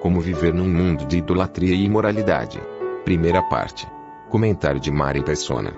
Como viver num mundo de idolatria e imoralidade. Primeira parte. Comentário de Mari Persona.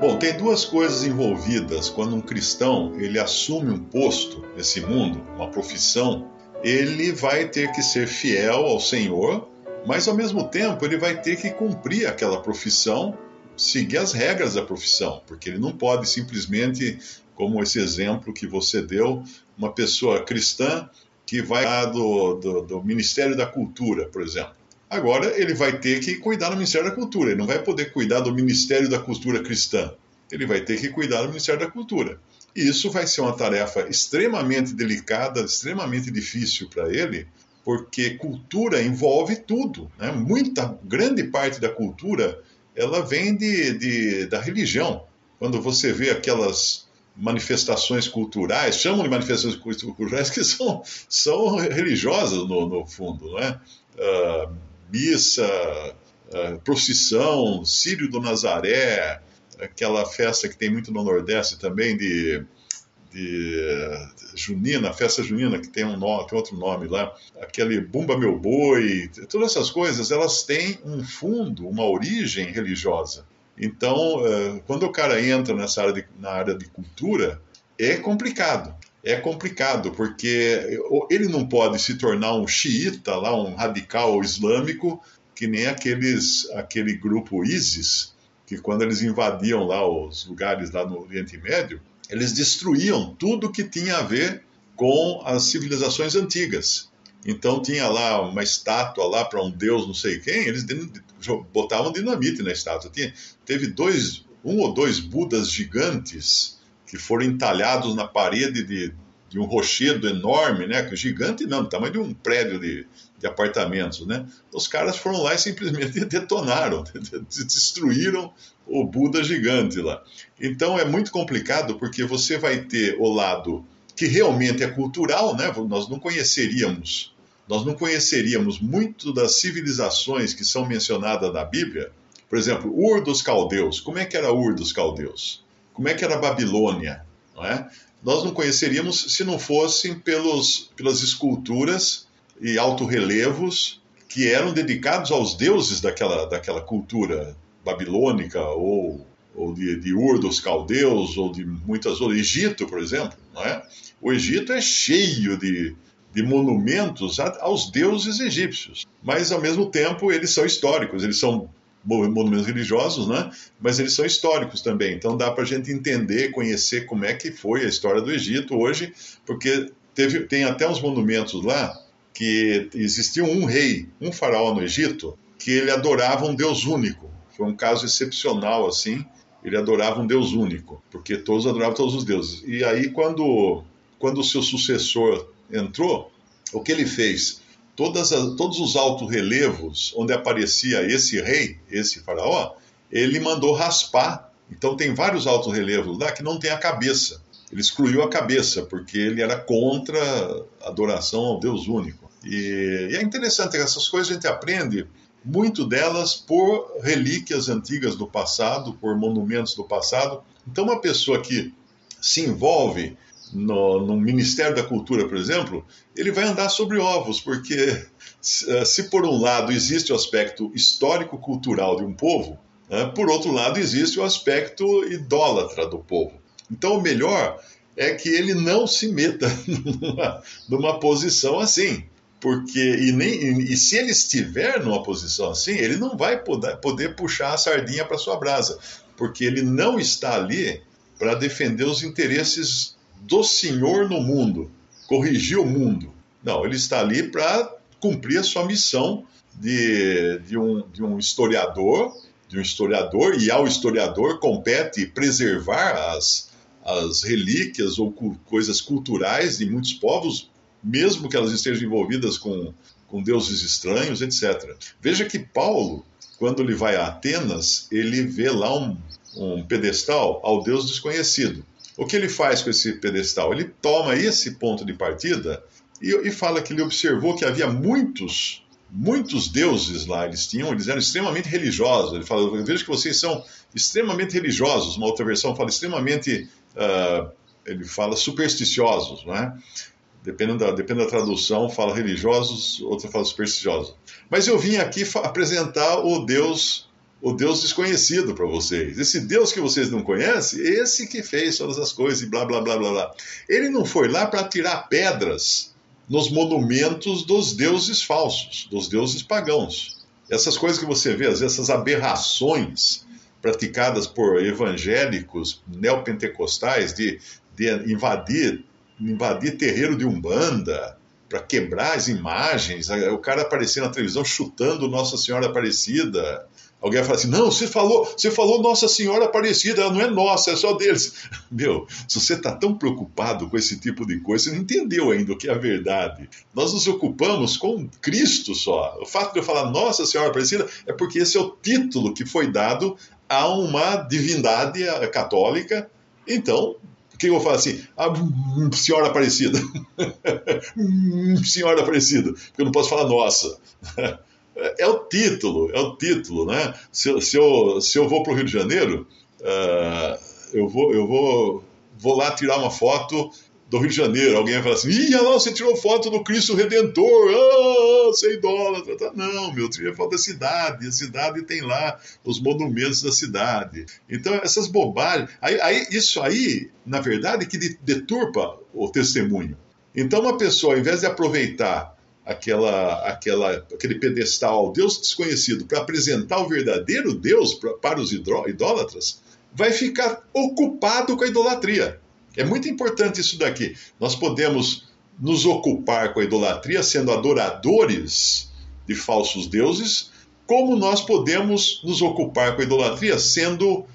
Bom, tem duas coisas envolvidas quando um cristão ele assume um posto nesse mundo, uma profissão, ele vai ter que ser fiel ao Senhor, mas ao mesmo tempo ele vai ter que cumprir aquela profissão, seguir as regras da profissão, porque ele não pode simplesmente, como esse exemplo que você deu, uma pessoa cristã que vai lá do, do, do Ministério da Cultura, por exemplo. Agora ele vai ter que cuidar do Ministério da Cultura, ele não vai poder cuidar do Ministério da Cultura Cristã, ele vai ter que cuidar do Ministério da Cultura. E isso vai ser uma tarefa extremamente delicada, extremamente difícil para ele, porque cultura envolve tudo. Né? Muita, grande parte da cultura ela vem de, de, da religião. Quando você vê aquelas manifestações culturais, chamam de manifestações culturais que são, são religiosas no, no fundo, não é? Uh, missa, uh, procissão, Sírio do Nazaré, aquela festa que tem muito no Nordeste também de, de junina, festa junina que tem um nome, tem outro nome lá, aquele Bumba Meu Boi, todas essas coisas, elas têm um fundo, uma origem religiosa. Então, uh, quando o cara entra nessa área de, na área de cultura, é complicado. É complicado, porque ele não pode se tornar um xiita, lá, um radical islâmico, que nem aqueles, aquele grupo ISIS, que quando eles invadiam lá os lugares lá no Oriente Médio, eles destruíam tudo que tinha a ver com as civilizações antigas. Então tinha lá uma estátua lá para um deus não sei quem, eles botavam dinamite na estátua. Tinha, teve dois, um ou dois budas gigantes que foram entalhados na parede de, de um rochedo enorme, né? Gigante não, do tamanho de um prédio de, de apartamentos, né? Os caras foram lá e simplesmente detonaram, destruíram o Buda gigante lá. Então é muito complicado porque você vai ter o lado que realmente é cultural, né? Nós não conheceríamos, nós não conheceríamos muito das civilizações que são mencionadas na Bíblia. Por exemplo, Ur dos Caldeus. Como é que era Ur dos Caldeus? como é que era Babilônia, não é? Nós não conheceríamos se não fossem pelos, pelas esculturas e altorrelevos que eram dedicados aos deuses daquela, daquela cultura babilônica ou, ou de, de Ur dos caldeus ou de muitas outras. Egito, por exemplo, não é? O Egito é cheio de, monumentos aos deuses egípcios, mas ao mesmo tempo eles são históricos, eles são monumentos religiosos, né? mas eles são históricos também. Então dá para a gente entender, conhecer como é que foi a história do Egito hoje, porque teve, tem até uns monumentos lá que existia um rei, um faraó no Egito, que ele adorava um Deus único. Foi um caso excepcional assim. Ele adorava um Deus único, porque todos adoravam todos os deuses. E aí quando quando o seu sucessor entrou, o que ele fez? todas as, todos os altos relevos onde aparecia esse rei, esse faraó, ele mandou raspar. Então tem vários altos relevos lá que não tem a cabeça. Ele excluiu a cabeça, porque ele era contra a adoração ao Deus único. E, e é interessante, essas coisas a gente aprende muito delas por relíquias antigas do passado, por monumentos do passado. Então, uma pessoa que se envolve no, no, Ministério da Cultura, por exemplo, ele vai andar sobre ovos, porque se, se por um lado existe o aspecto histórico-cultural de um povo, né, por outro lado existe o aspecto idólatra do povo. Então, o melhor é que ele não se meta numa, numa posição assim. Porque, e, nem, e se ele estiver numa posição assim, ele não vai poder, poder puxar a sardinha para sua brasa, porque ele não está ali para defender os interesses do Senhor no mundo, corrigir o mundo. Não, ele está ali para cumprir a sua missão de, de, um, de um historiador, de um historiador, e ao historiador compete preservar as, as relíquias ou coisas culturais de muitos povos, mesmo que elas estejam envolvidas com, com deuses estranhos, etc. Veja que Paulo, quando ele vai a Atenas, ele vê lá um, um pedestal ao Deus desconhecido. O que ele faz com esse pedestal? Ele toma esse ponto de partida e, e fala que ele observou que havia muitos muitos deuses lá eles tinham, eles eram extremamente religiosos. Ele fala, eu vejo que vocês são extremamente religiosos. Uma outra versão fala extremamente, uh, ele fala supersticiosos, né? Dependendo da, dependendo da tradução, fala religiosos, outra fala supersticiosos. Mas eu vim aqui apresentar o Deus, o Deus desconhecido para vocês. Esse Deus que vocês não conhecem, esse que fez todas as coisas e blá blá blá blá blá. Ele não foi lá para tirar pedras nos monumentos dos deuses falsos, dos deuses pagãos. Essas coisas que você vê, às vezes, essas aberrações praticadas por evangélicos neopentecostais de, de invadir, invadir terreiro de umbanda para quebrar as imagens, o cara aparecer na televisão chutando Nossa Senhora Aparecida, Alguém vai falar assim: não, você falou, você falou Nossa Senhora Aparecida, ela não é nossa, é só deles. Meu, se você está tão preocupado com esse tipo de coisa, você não entendeu ainda o que é a verdade. Nós nos ocupamos com Cristo só. O fato de eu falar Nossa Senhora Aparecida é porque esse é o título que foi dado a uma divindade católica. Então, o que eu vou falar assim? Ah, senhora Aparecida. senhora Aparecida. Porque eu não posso falar nossa. é o título, é o título, né? Se, se, eu, se eu vou para o Rio de Janeiro, uh, eu, vou, eu vou, vou lá tirar uma foto do Rio de Janeiro. Alguém vai falar assim: ih, olha lá, você tirou foto do Cristo Redentor, ah, você é idólatra. Tá, não, meu, tirei foto da cidade, a cidade tem lá os monumentos da cidade. Então, essas bobagens. Aí, aí, isso aí, na verdade, que deturpa o testemunho. Então, uma pessoa, ao invés de aproveitar aquela, aquela, aquele pedestal ao Deus desconhecido para apresentar o verdadeiro Deus pra, para os idólatras, vai ficar ocupado com a idolatria. É muito importante isso daqui. Nós podemos nos ocupar com a idolatria sendo adoradores de falsos deuses, como nós podemos nos ocupar com a idolatria sendo uh,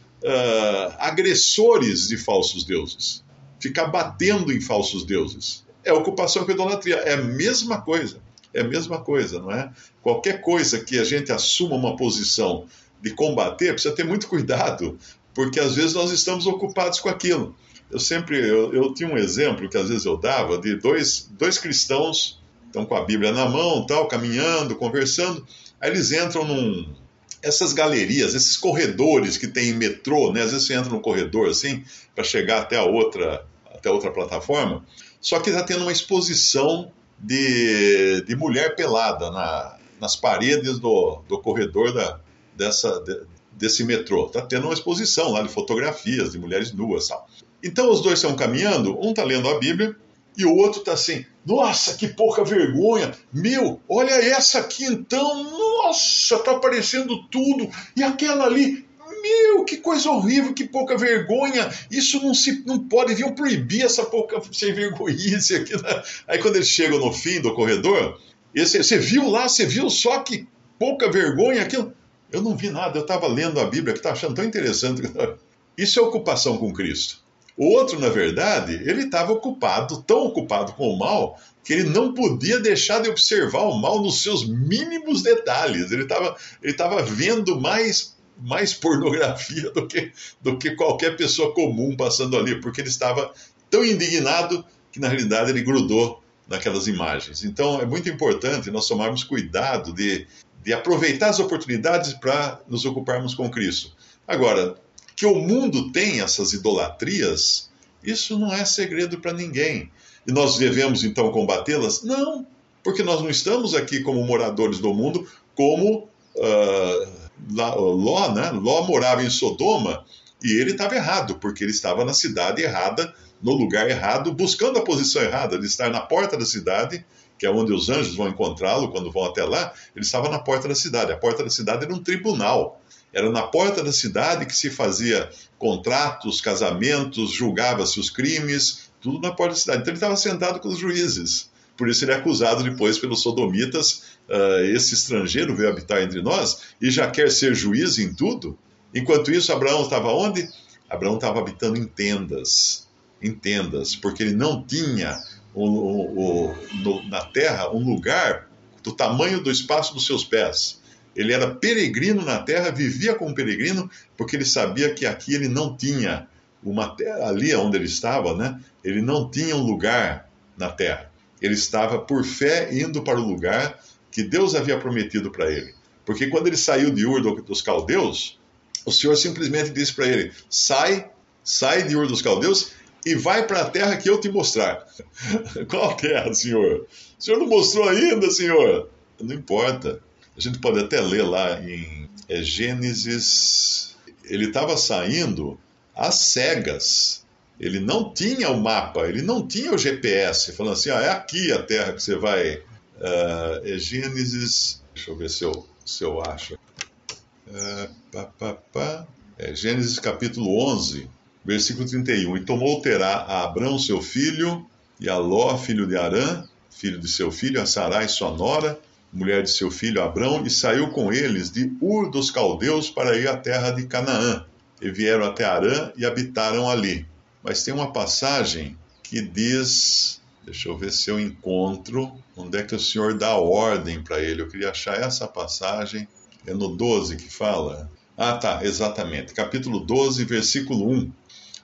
agressores de falsos deuses. Ficar batendo em falsos deuses é ocupação com idolatria. É a mesma coisa. É a mesma coisa, não é? Qualquer coisa que a gente assuma uma posição de combater, precisa ter muito cuidado, porque às vezes nós estamos ocupados com aquilo. Eu sempre, eu, eu tinha um exemplo que às vezes eu dava de dois, dois cristãos, estão com a Bíblia na mão, tal, caminhando, conversando, aí eles entram num, essas galerias, esses corredores que tem em metrô, né? Às vezes você entra num corredor assim para chegar até a outra, até a outra plataforma. Só que está tendo uma exposição de, de mulher pelada na, nas paredes do, do corredor da, dessa, de, desse metrô. Está tendo uma exposição lá de fotografias de mulheres nuas. Tal. Então os dois estão caminhando, um está lendo a Bíblia e o outro está assim: Nossa, que pouca vergonha! Meu, olha essa aqui então! Nossa, está aparecendo tudo! E aquela ali, meu, que coisa horrível, que pouca vergonha. Isso não se não pode, deviam proibir essa pouca sem vergonhice aqui. Né? Aí quando eles chegam no fim do corredor, esse, você viu lá, você viu só que pouca vergonha aquilo. Eu não vi nada, eu estava lendo a Bíblia, que estava achando tão interessante. Isso é ocupação com Cristo. O outro, na verdade, ele estava ocupado, tão ocupado com o mal, que ele não podia deixar de observar o mal nos seus mínimos detalhes. Ele estava ele tava vendo mais mais pornografia do que, do que qualquer pessoa comum passando ali, porque ele estava tão indignado que na realidade ele grudou naquelas imagens. Então é muito importante nós tomarmos cuidado de, de aproveitar as oportunidades para nos ocuparmos com Cristo. Agora, que o mundo tem essas idolatrias, isso não é segredo para ninguém. E nós devemos então combatê-las? Não, porque nós não estamos aqui como moradores do mundo, como uh, Ló, né? Ló morava em Sodoma e ele estava errado, porque ele estava na cidade errada, no lugar errado, buscando a posição errada, de estar na porta da cidade, que é onde os anjos vão encontrá-lo quando vão até lá. Ele estava na porta da cidade. A porta da cidade era um tribunal. Era na porta da cidade que se fazia contratos, casamentos, julgava-se os crimes, tudo na porta da cidade. Então ele estava sentado com os juízes. Por isso ele é acusado depois pelos sodomitas. Uh, esse estrangeiro veio habitar entre nós e já quer ser juiz em tudo. Enquanto isso, Abraão estava onde? Abraão estava habitando em tendas, em tendas, porque ele não tinha o, o, o, no, na terra um lugar do tamanho do espaço dos seus pés. Ele era peregrino na terra, vivia como peregrino, porque ele sabia que aqui ele não tinha uma terra, ali onde ele estava, né? Ele não tinha um lugar na terra. Ele estava por fé indo para o lugar que Deus havia prometido para ele. Porque quando ele saiu de Ur dos caldeus, o Senhor simplesmente disse para ele: sai, sai de Ur dos caldeus e vai para a terra que eu te mostrar. Qual terra, Senhor? O Senhor não mostrou ainda, Senhor? Não importa. A gente pode até ler lá em é, Gênesis. Ele estava saindo às cegas. Ele não tinha o mapa, ele não tinha o GPS, falando assim: ah, é aqui a terra que você vai. Uh, é Gênesis. Deixa eu ver se eu, se eu acho. Uh, pá, pá, pá. É Gênesis capítulo 11, versículo 31. E tomou Terá a Abrão, seu filho, e a Ló, filho de Arã, filho de seu filho, a Sarai, sua nora, mulher de seu filho Abrão, e saiu com eles de Ur dos Caldeus para ir à terra de Canaã. E vieram até Arã e habitaram ali. Mas tem uma passagem que diz, deixa eu ver se eu encontro, onde é que o Senhor dá ordem para ele. Eu queria achar essa passagem. É no 12 que fala. Ah, tá, exatamente. Capítulo 12, versículo 1.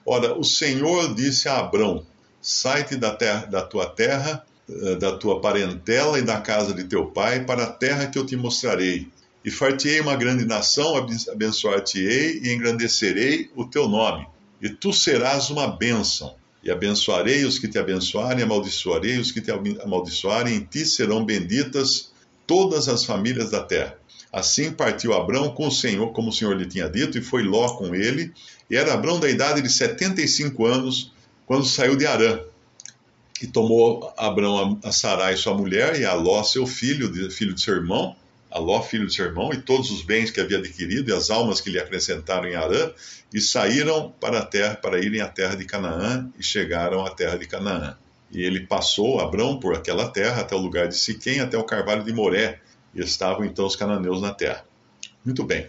Ora, o Senhor disse a Abrão: Sai-te da, da tua terra eh, da tua parentela e da casa de teu pai para a terra que eu te mostrarei. E fartei uma grande nação, abençoar-te-ei e engrandecerei o teu nome. E tu serás uma bênção. E abençoarei os que te abençoarem, amaldiçoarei os que te amaldiçoarem, em ti serão benditas todas as famílias da terra. Assim partiu Abrão com o Senhor, como o Senhor lhe tinha dito, e foi Ló com ele. E era Abrão da idade de setenta e cinco anos, quando saiu de Arã e tomou Abraão a Sarai, sua mulher, e a Ló, seu filho, filho de seu irmão, a Ló, filho de seu irmão, e todos os bens que havia adquirido, e as almas que lhe acrescentaram em Arã, e saíram para a terra, para irem à terra de Canaã, e chegaram à terra de Canaã. E ele passou, Abrão, por aquela terra, até o lugar de Siquém, até o carvalho de Moré, e estavam então os cananeus na terra. Muito bem.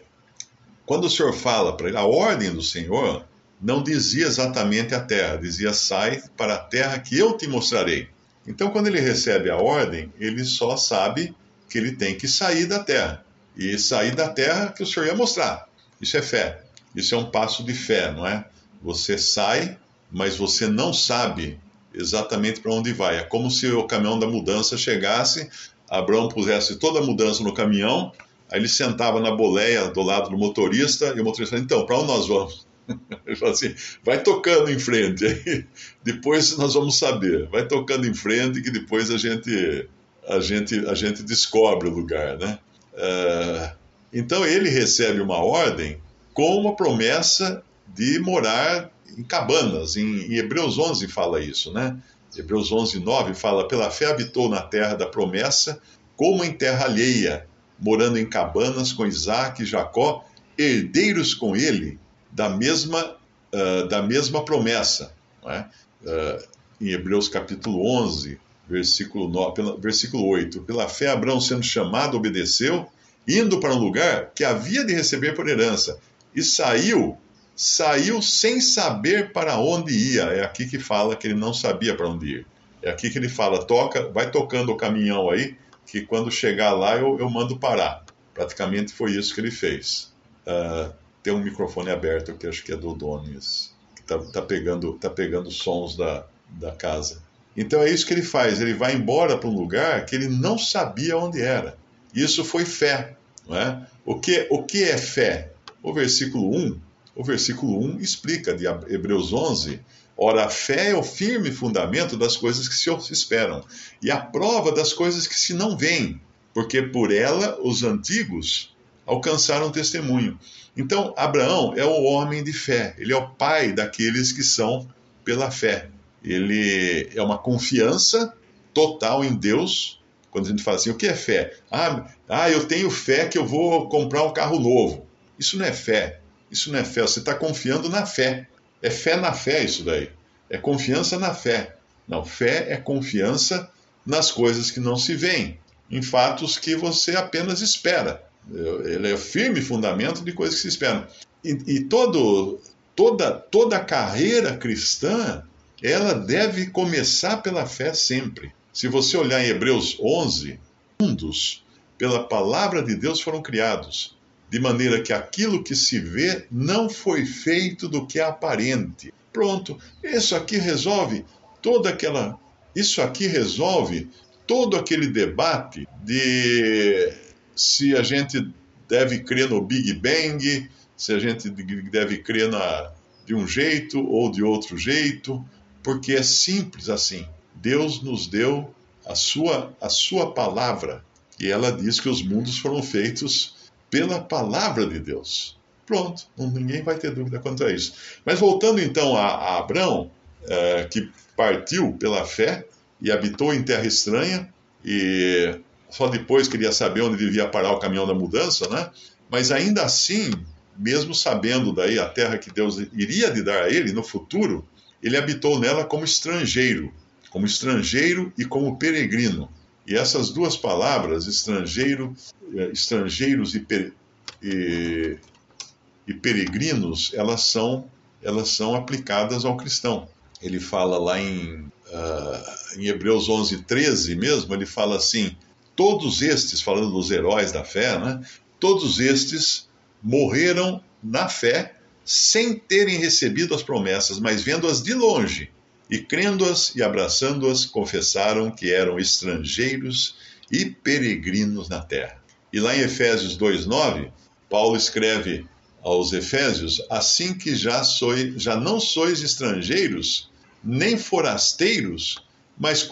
Quando o Senhor fala para ele, a ordem do Senhor não dizia exatamente a terra, dizia sai para a terra que eu te mostrarei. Então, quando ele recebe a ordem, ele só sabe que ele tem que sair da terra. E sair da terra que o Senhor ia mostrar. Isso é fé. Isso é um passo de fé, não é? Você sai, mas você não sabe exatamente para onde vai. É como se o caminhão da mudança chegasse, Abraão pusesse toda a mudança no caminhão, aí ele sentava na boleia do lado do motorista e o motorista então, para onde nós vamos? Ele falou assim: vai tocando em frente, aí depois nós vamos saber. Vai tocando em frente que depois a gente, a gente, a gente descobre o lugar, né? Uh, então ele recebe uma ordem com uma promessa de morar em cabanas. Em, em Hebreus 11 fala isso, né? Hebreus 11, 9 fala: Pela fé habitou na terra da promessa, como em terra alheia, morando em cabanas com Isaac e Jacó, herdeiros com ele da mesma, uh, da mesma promessa. É? Uh, em Hebreus capítulo 11, versículo, 9, pela, versículo 8: Pela fé, Abraão, sendo chamado, obedeceu, indo para um lugar que havia de receber por herança, e saiu, saiu sem saber para onde ia. É aqui que fala que ele não sabia para onde ir. É aqui que ele fala: toca, vai tocando o caminhão aí, que quando chegar lá eu, eu mando parar. Praticamente foi isso que ele fez. Uh, tem um microfone aberto que acho que é do Donis, que está tá pegando, tá pegando sons da, da casa. Então é isso que ele faz, ele vai embora para um lugar que ele não sabia onde era. Isso foi fé. Não é? o, que, o que é fé? O versículo 1, o versículo 1 explica de Hebreus 11, Ora, a fé é o firme fundamento das coisas que se esperam, e a prova das coisas que se não veem, porque por ela os antigos alcançaram testemunho. Então, Abraão é o homem de fé, ele é o pai daqueles que são pela fé. Ele é uma confiança total em Deus. Quando a gente fala assim, o que é fé? Ah, ah, eu tenho fé que eu vou comprar um carro novo. Isso não é fé. Isso não é fé. Você está confiando na fé. É fé na fé isso daí. É confiança na fé. Não, fé é confiança nas coisas que não se veem, em fatos que você apenas espera. Ele é firme fundamento de coisas que se esperam. E, e todo, toda, toda a carreira cristã, ela deve começar pela fé sempre. Se você olhar em Hebreus 11, mundos pela palavra de Deus foram criados, de maneira que aquilo que se vê não foi feito do que é aparente. Pronto, isso aqui resolve toda aquela. Isso aqui resolve todo aquele debate de se a gente deve crer no Big Bang, se a gente deve crer na, de um jeito ou de outro jeito, porque é simples assim. Deus nos deu a sua, a sua palavra e ela diz que os mundos foram feitos pela palavra de Deus. Pronto, ninguém vai ter dúvida quanto a isso. Mas voltando então a, a é, que partiu pela fé e habitou em terra estranha, e só depois queria saber onde devia parar o caminhão da mudança, né? Mas ainda assim, mesmo sabendo daí a terra que Deus iria lhe dar a ele no futuro, ele habitou nela como estrangeiro, como estrangeiro e como peregrino. E essas duas palavras, estrangeiro, eh, estrangeiros e, per, e, e peregrinos, elas são, elas são aplicadas ao cristão. Ele fala lá em, uh, em Hebreus 11, 13 mesmo, ele fala assim: todos estes, falando dos heróis da fé, né, todos estes morreram na fé sem terem recebido as promessas, mas vendo-as de longe e crendo-as e abraçando-as, confessaram que eram estrangeiros e peregrinos na terra. E lá em Efésios 2:9, Paulo escreve aos Efésios: assim que já sois, já não sois estrangeiros, nem forasteiros, mas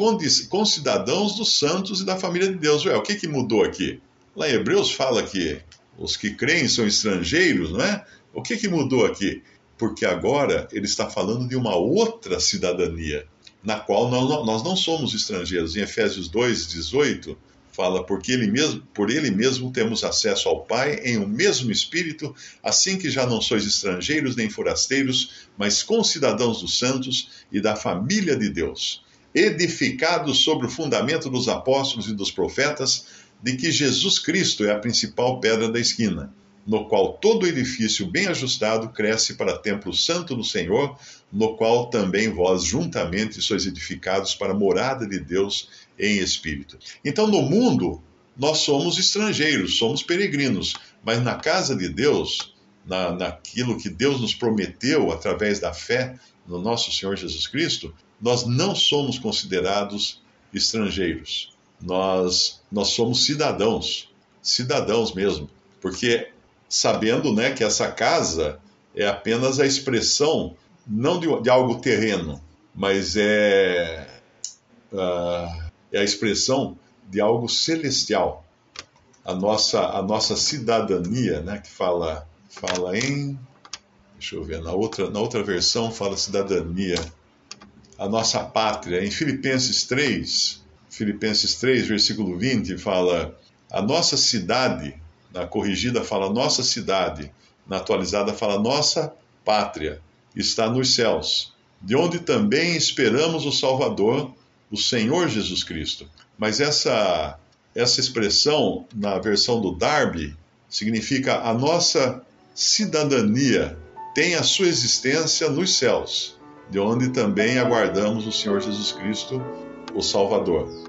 concidadãos dos santos e da família de Deus. Ué, o que, que mudou aqui? Lá em Hebreus fala que os que creem são estrangeiros, não é? O que, que mudou aqui? Porque agora ele está falando de uma outra cidadania, na qual nós, não somos estrangeiros. Em Efésios 2,18, fala, porque ele mesmo, por ele mesmo temos acesso ao Pai em um mesmo Espírito, assim que já não sois estrangeiros nem forasteiros, mas concidadãos dos santos e da família de Deus, edificados sobre o fundamento dos apóstolos e dos profetas, de que Jesus Cristo é a principal pedra da esquina, no qual todo edifício bem ajustado cresce para templo santo do Senhor, no qual também vós juntamente sois edificados para a morada de Deus em espírito. Então, no mundo, nós somos estrangeiros, somos peregrinos, mas na casa de Deus, na, naquilo que Deus nos prometeu através da fé no nosso Senhor Jesus Cristo, nós não somos considerados estrangeiros. Nós, nós somos cidadãos, cidadãos mesmo, porque sabendo né, que essa casa é apenas a expressão, não de, de algo terreno, mas é. Uh, é a expressão de algo celestial. A nossa, a nossa cidadania, né, que fala, fala em. Deixa eu ver, na outra, na outra versão fala cidadania. A nossa pátria. Em Filipenses 3, Filipenses 3, versículo 20, fala: A nossa cidade, na corrigida fala nossa cidade, na atualizada fala nossa pátria, está nos céus, de onde também esperamos o Salvador o Senhor Jesus Cristo. Mas essa, essa expressão, na versão do Darby, significa a nossa cidadania tem a sua existência nos céus, de onde também aguardamos o Senhor Jesus Cristo, o Salvador.